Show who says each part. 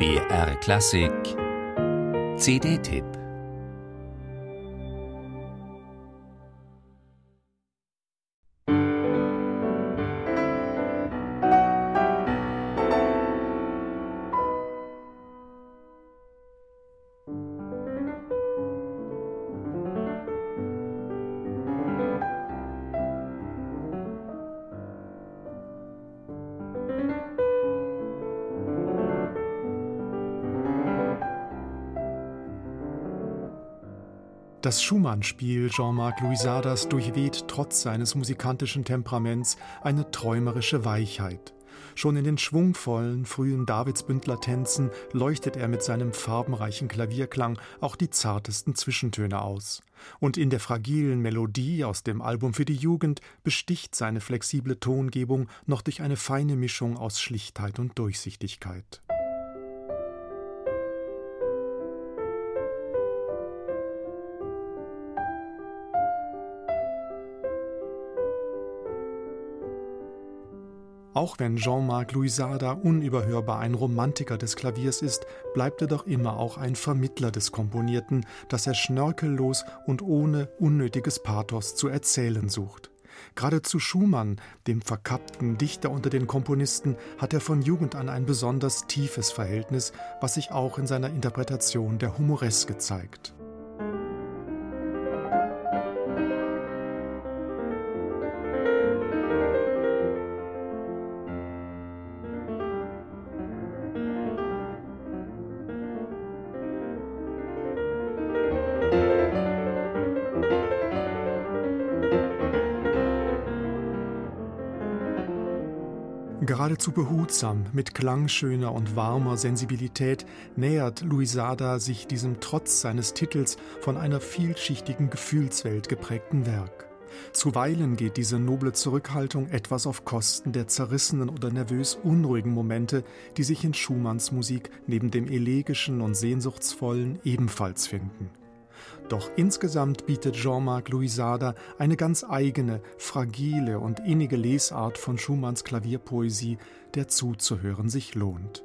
Speaker 1: BR Klassik. CD-Tipp
Speaker 2: Das Schumann-Spiel Jean-Marc Louisadas durchweht trotz seines musikantischen Temperaments eine träumerische Weichheit. Schon in den schwungvollen, frühen Davidsbündler-Tänzen leuchtet er mit seinem farbenreichen Klavierklang auch die zartesten Zwischentöne aus. Und in der fragilen Melodie aus dem Album für die Jugend besticht seine flexible Tongebung noch durch eine feine Mischung aus Schlichtheit und Durchsichtigkeit. Auch wenn Jean-Marc Louisada unüberhörbar ein Romantiker des Klaviers ist, bleibt er doch immer auch ein Vermittler des Komponierten, das er schnörkellos und ohne unnötiges Pathos zu erzählen sucht. Gerade zu Schumann, dem verkappten Dichter unter den Komponisten, hat er von Jugend an ein besonders tiefes Verhältnis, was sich auch in seiner Interpretation der Humoreske zeigt. Geradezu behutsam, mit klangschöner und warmer Sensibilität nähert Luisada sich diesem trotz seines Titels von einer vielschichtigen Gefühlswelt geprägten Werk. Zuweilen geht diese noble Zurückhaltung etwas auf Kosten der zerrissenen oder nervös unruhigen Momente, die sich in Schumanns Musik neben dem elegischen und sehnsuchtsvollen ebenfalls finden. Doch insgesamt bietet Jean-Marc Louisada eine ganz eigene, fragile und innige Lesart von Schumanns Klavierpoesie, der zuzuhören sich lohnt.